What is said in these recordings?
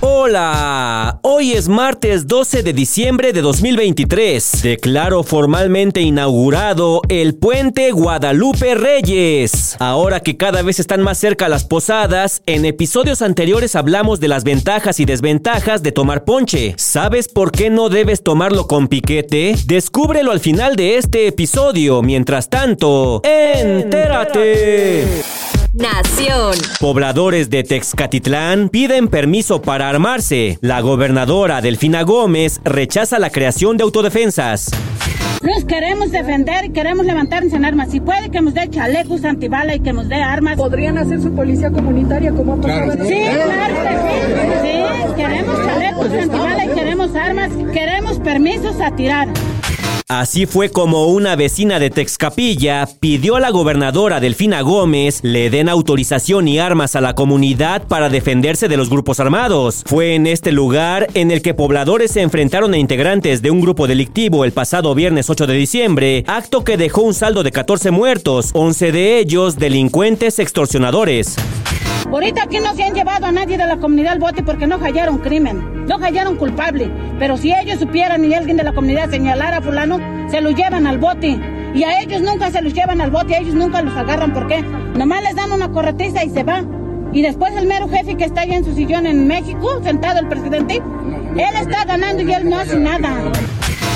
Hola, hoy es martes 12 de diciembre de 2023. Declaro formalmente inaugurado el puente Guadalupe Reyes. Ahora que cada vez están más cerca las posadas, en episodios anteriores hablamos de las ventajas y desventajas de tomar ponche. ¿Sabes por qué no debes tomarlo con piquete? Descúbrelo al final de este episodio. Mientras tanto, entérate. Nación. Pobladores de Texcatitlán piden permiso para armarse. La gobernadora Delfina Gómez rechaza la creación de autodefensas. Nos queremos defender y queremos levantarnos en armas. Si puede que nos dé chalecos antibala y que nos dé armas. ¿Podrían hacer su policía comunitaria como ha pasado? Sí, claro que sí. Sí, queremos chalecos antibala y queremos armas. Queremos permisos a tirar. Así fue como una vecina de Texcapilla pidió a la gobernadora Delfina Gómez le den autorización y armas a la comunidad para defenderse de los grupos armados. Fue en este lugar en el que pobladores se enfrentaron a integrantes de un grupo delictivo el pasado viernes 8 de diciembre, acto que dejó un saldo de 14 muertos, 11 de ellos delincuentes extorsionadores. Ahorita aquí no se han llevado a nadie de la comunidad al bote porque no hallaron crimen, no hallaron culpable. Pero si ellos supieran y alguien de la comunidad señalara a fulano, se los llevan al bote. Y a ellos nunca se los llevan al bote, a ellos nunca los agarran. ¿Por qué? Nomás les dan una corretiza y se va. Y después el mero jefe que está allá en su sillón en México, sentado el presidente, él está ganando y él no hace nada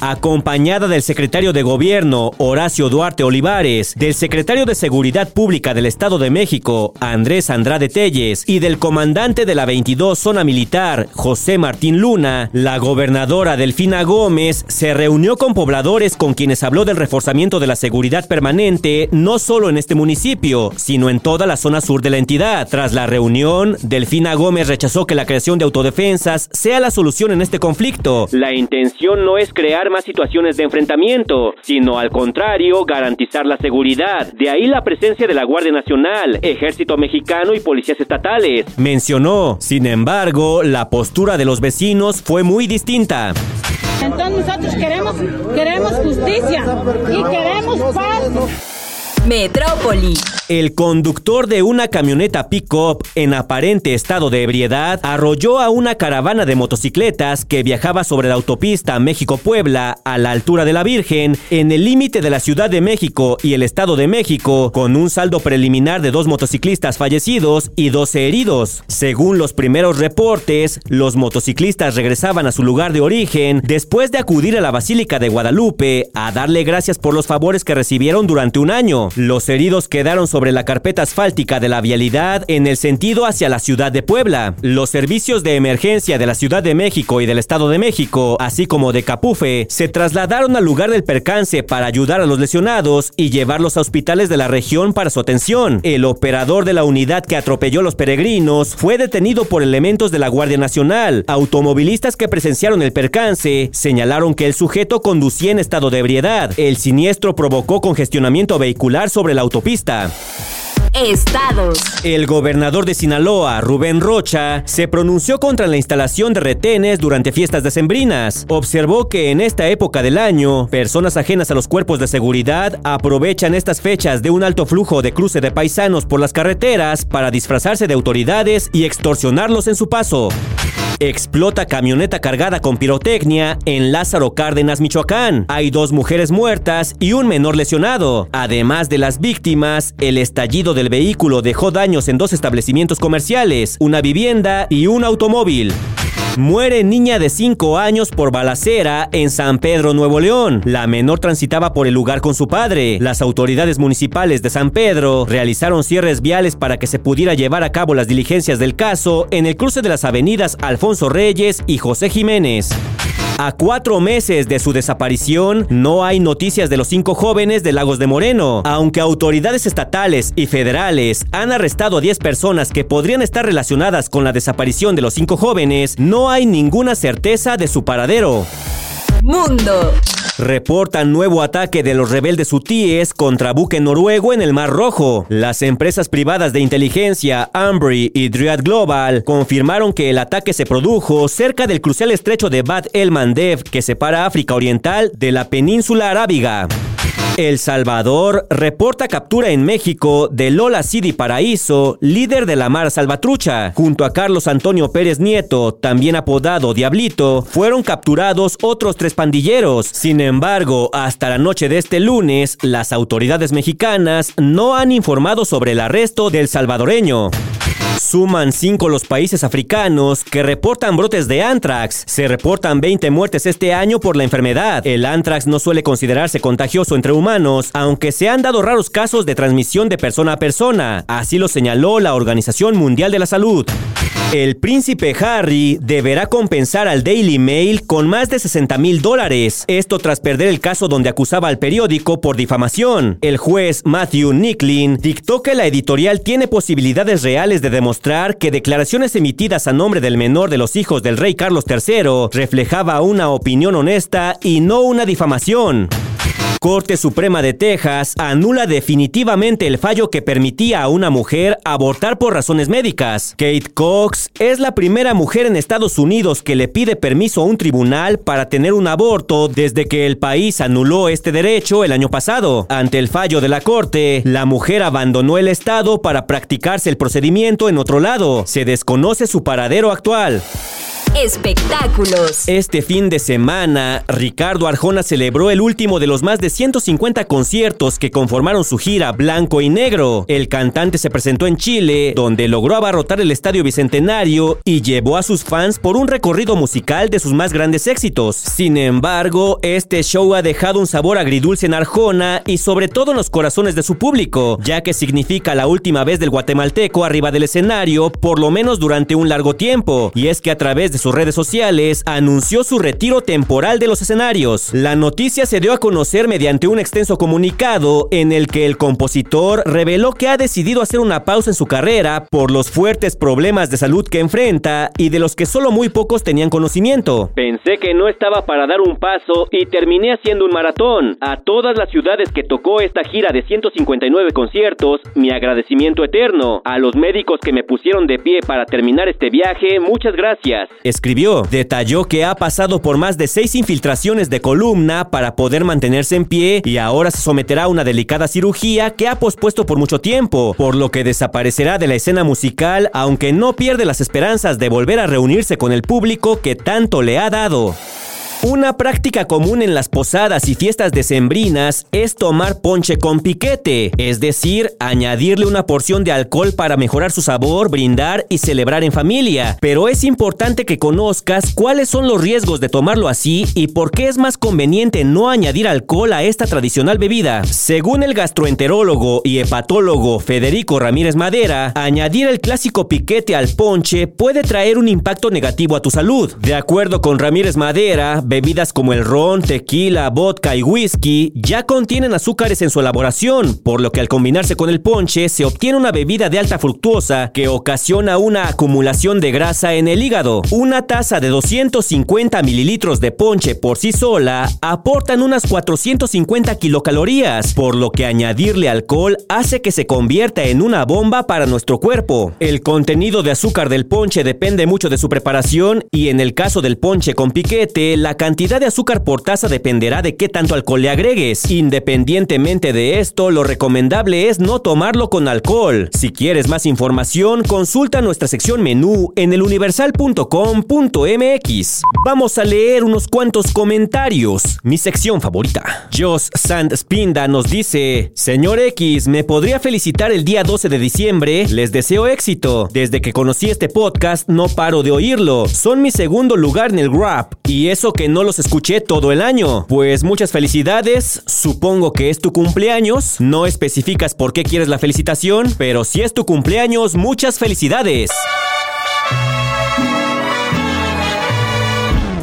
acompañada del secretario de Gobierno, Horacio Duarte Olivares, del secretario de Seguridad Pública del Estado de México, Andrés Andrade Telles, y del comandante de la 22 Zona Militar, José Martín Luna, la gobernadora Delfina Gómez se reunió con pobladores con quienes habló del reforzamiento de la seguridad permanente, no solo en este municipio, sino en toda la zona sur de la entidad. Tras la reunión, Delfina Gómez rechazó que la creación de autodefensas sea la solución en este conflicto. La intención no es crear más situaciones de enfrentamiento, sino al contrario, garantizar la seguridad. De ahí la presencia de la Guardia Nacional, Ejército Mexicano y policías estatales. Mencionó, sin embargo, la postura de los vecinos fue muy distinta. Entonces nosotros queremos, queremos justicia y queremos paz. Metrópoli. El conductor de una camioneta pick-up en aparente estado de ebriedad arrolló a una caravana de motocicletas que viajaba sobre la autopista México-Puebla a la altura de la Virgen en el límite de la Ciudad de México y el Estado de México con un saldo preliminar de dos motociclistas fallecidos y 12 heridos. Según los primeros reportes, los motociclistas regresaban a su lugar de origen después de acudir a la Basílica de Guadalupe a darle gracias por los favores que recibieron durante un año. Los heridos quedaron sobre la carpeta asfáltica de la vialidad en el sentido hacia la ciudad de Puebla. Los servicios de emergencia de la Ciudad de México y del Estado de México, así como de Capufe, se trasladaron al lugar del percance para ayudar a los lesionados y llevarlos a hospitales de la región para su atención. El operador de la unidad que atropelló a los peregrinos fue detenido por elementos de la Guardia Nacional. Automovilistas que presenciaron el percance señalaron que el sujeto conducía en estado de ebriedad. El siniestro provocó congestionamiento vehicular sobre la autopista. Estados. El gobernador de Sinaloa, Rubén Rocha, se pronunció contra la instalación de retenes durante fiestas decembrinas. Observó que en esta época del año, personas ajenas a los cuerpos de seguridad aprovechan estas fechas de un alto flujo de cruce de paisanos por las carreteras para disfrazarse de autoridades y extorsionarlos en su paso. Explota camioneta cargada con pirotecnia en Lázaro Cárdenas, Michoacán. Hay dos mujeres muertas y un menor lesionado. Además de las víctimas, el estallido del vehículo dejó daños en dos establecimientos comerciales, una vivienda y un automóvil. Muere niña de 5 años por balacera en San Pedro, Nuevo León. La menor transitaba por el lugar con su padre. Las autoridades municipales de San Pedro realizaron cierres viales para que se pudiera llevar a cabo las diligencias del caso en el cruce de las avenidas Alfonso Reyes y José Jiménez. A cuatro meses de su desaparición, no hay noticias de los cinco jóvenes de Lagos de Moreno, aunque autoridades estatales y federales han arrestado a 10 personas que podrían estar relacionadas con la desaparición de los cinco jóvenes, no hay ninguna certeza de su paradero. Mundo. Reportan nuevo ataque de los rebeldes hutíes contra buque noruego en el Mar Rojo. Las empresas privadas de inteligencia Ambry y Dryad Global confirmaron que el ataque se produjo cerca del crucial estrecho de Bad el Mandev que separa África Oriental de la península arábiga. El Salvador reporta captura en México de Lola City Paraíso, líder de la Mar Salvatrucha. Junto a Carlos Antonio Pérez Nieto, también apodado Diablito, fueron capturados otros tres pandilleros. Sin embargo, hasta la noche de este lunes, las autoridades mexicanas no han informado sobre el arresto del salvadoreño. Suman cinco los países africanos que reportan brotes de anthrax. Se reportan 20 muertes este año por la enfermedad. El anthrax no suele considerarse contagioso entre humanos, aunque se han dado raros casos de transmisión de persona a persona. Así lo señaló la Organización Mundial de la Salud. El príncipe Harry deberá compensar al Daily Mail con más de 60 mil dólares. Esto tras perder el caso donde acusaba al periódico por difamación. El juez Matthew Nicklin dictó que la editorial tiene posibilidades reales de demostrar que declaraciones emitidas a nombre del menor de los hijos del rey Carlos III reflejaba una opinión honesta y no una difamación. Corte Suprema de Texas anula definitivamente el fallo que permitía a una mujer abortar por razones médicas. Kate Cox es la primera mujer en Estados Unidos que le pide permiso a un tribunal para tener un aborto desde que el país anuló este derecho el año pasado. Ante el fallo de la Corte, la mujer abandonó el estado para practicarse el procedimiento en otro lado. Se desconoce su paradero actual. Espectáculos. Este fin de semana, Ricardo Arjona celebró el último de los más de 150 conciertos que conformaron su gira Blanco y Negro. El cantante se presentó en Chile, donde logró abarrotar el Estadio Bicentenario y llevó a sus fans por un recorrido musical de sus más grandes éxitos. Sin embargo, este show ha dejado un sabor agridulce en Arjona y sobre todo en los corazones de su público, ya que significa la última vez del guatemalteco arriba del escenario, por lo menos durante un largo tiempo. Y es que a través de su redes sociales, anunció su retiro temporal de los escenarios. La noticia se dio a conocer mediante un extenso comunicado en el que el compositor reveló que ha decidido hacer una pausa en su carrera por los fuertes problemas de salud que enfrenta y de los que solo muy pocos tenían conocimiento. Pensé que no estaba para dar un paso y terminé haciendo un maratón. A todas las ciudades que tocó esta gira de 159 conciertos, mi agradecimiento eterno. A los médicos que me pusieron de pie para terminar este viaje, muchas gracias escribió. Detalló que ha pasado por más de seis infiltraciones de columna para poder mantenerse en pie y ahora se someterá a una delicada cirugía que ha pospuesto por mucho tiempo, por lo que desaparecerá de la escena musical, aunque no pierde las esperanzas de volver a reunirse con el público que tanto le ha dado. Una práctica común en las posadas y fiestas decembrinas es tomar ponche con piquete, es decir, añadirle una porción de alcohol para mejorar su sabor, brindar y celebrar en familia. Pero es importante que conozcas cuáles son los riesgos de tomarlo así y por qué es más conveniente no añadir alcohol a esta tradicional bebida. Según el gastroenterólogo y hepatólogo Federico Ramírez Madera, añadir el clásico piquete al ponche puede traer un impacto negativo a tu salud. De acuerdo con Ramírez Madera, bebidas como el ron, tequila, vodka y whisky ya contienen azúcares en su elaboración, por lo que al combinarse con el ponche se obtiene una bebida de alta fructuosa que ocasiona una acumulación de grasa en el hígado. Una taza de 250 mililitros de ponche por sí sola aportan unas 450 kilocalorías, por lo que añadirle alcohol hace que se convierta en una bomba para nuestro cuerpo. El contenido de azúcar del ponche depende mucho de su preparación y en el caso del ponche con piquete, la cantidad de azúcar por taza dependerá de qué tanto alcohol le agregues. Independientemente de esto, lo recomendable es no tomarlo con alcohol. Si quieres más información, consulta nuestra sección menú en eluniversal.com.mx. Vamos a leer unos cuantos comentarios. Mi sección favorita. Joss Sand Spinda nos dice: Señor X, ¿me podría felicitar el día 12 de diciembre? Les deseo éxito. Desde que conocí este podcast, no paro de oírlo. Son mi segundo lugar en el Grab. Y eso que no los escuché todo el año. Pues muchas felicidades, supongo que es tu cumpleaños, no especificas por qué quieres la felicitación, pero si es tu cumpleaños, muchas felicidades.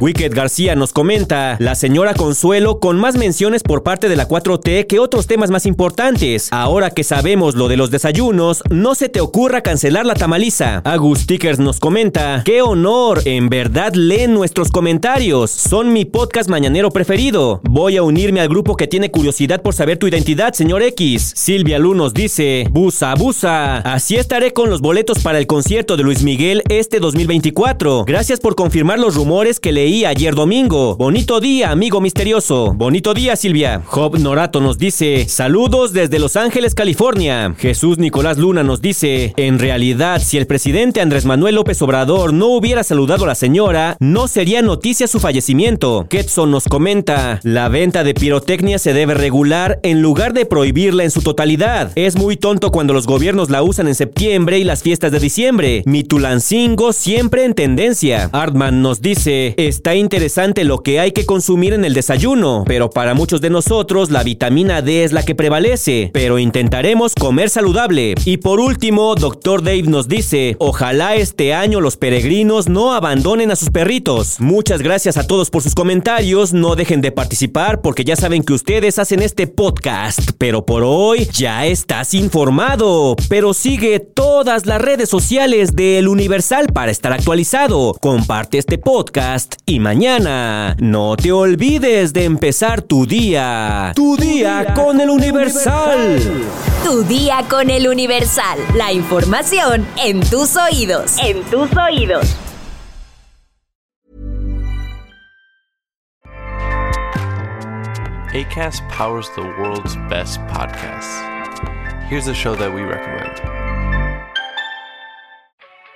Wicked García nos comenta, la señora Consuelo con más menciones por parte de la 4T que otros temas más importantes. Ahora que sabemos lo de los desayunos, no se te ocurra cancelar la tamaliza. Agus Stickers nos comenta, qué honor, en verdad leen nuestros comentarios. Son mi podcast mañanero preferido. Voy a unirme al grupo que tiene curiosidad por saber tu identidad, señor X. Silvia Lu nos dice, busa, busa. Así estaré con los boletos para el concierto de Luis Miguel este 2024. Gracias por confirmar los rumores que leí ayer domingo. Bonito día, amigo misterioso. Bonito día, Silvia. Job Norato nos dice, saludos desde Los Ángeles, California. Jesús Nicolás Luna nos dice, en realidad, si el presidente Andrés Manuel López Obrador no hubiera saludado a la señora, no sería noticia su fallecimiento. Ketson nos comenta, la venta de pirotecnia se debe regular en lugar de prohibirla en su totalidad. Es muy tonto cuando los gobiernos la usan en septiembre y las fiestas de diciembre. Mi Tulancingo siempre en tendencia. Artman nos dice, está interesante lo que hay que consumir en el desayuno, pero para muchos de nosotros la vitamina D es la que prevalece, pero intentaremos comer saludable. Y por último, Dr. Dave nos dice, ojalá este año los peregrinos no abandonen a sus perritos. Muchas gracias a todos por sus comentarios, no dejen de participar porque ya saben que ustedes hacen este podcast, pero por hoy ya estás informado, pero sigue todas las redes sociales de El Universal para estar actualizado. Comparte este podcast y mañana no te olvides de empezar tu día. Tu, día, con El Universal. Tu día con El Universal. La información en tus oídos. En tus oídos. ACAST powers the world's best podcasts. Here's a show that we recommend.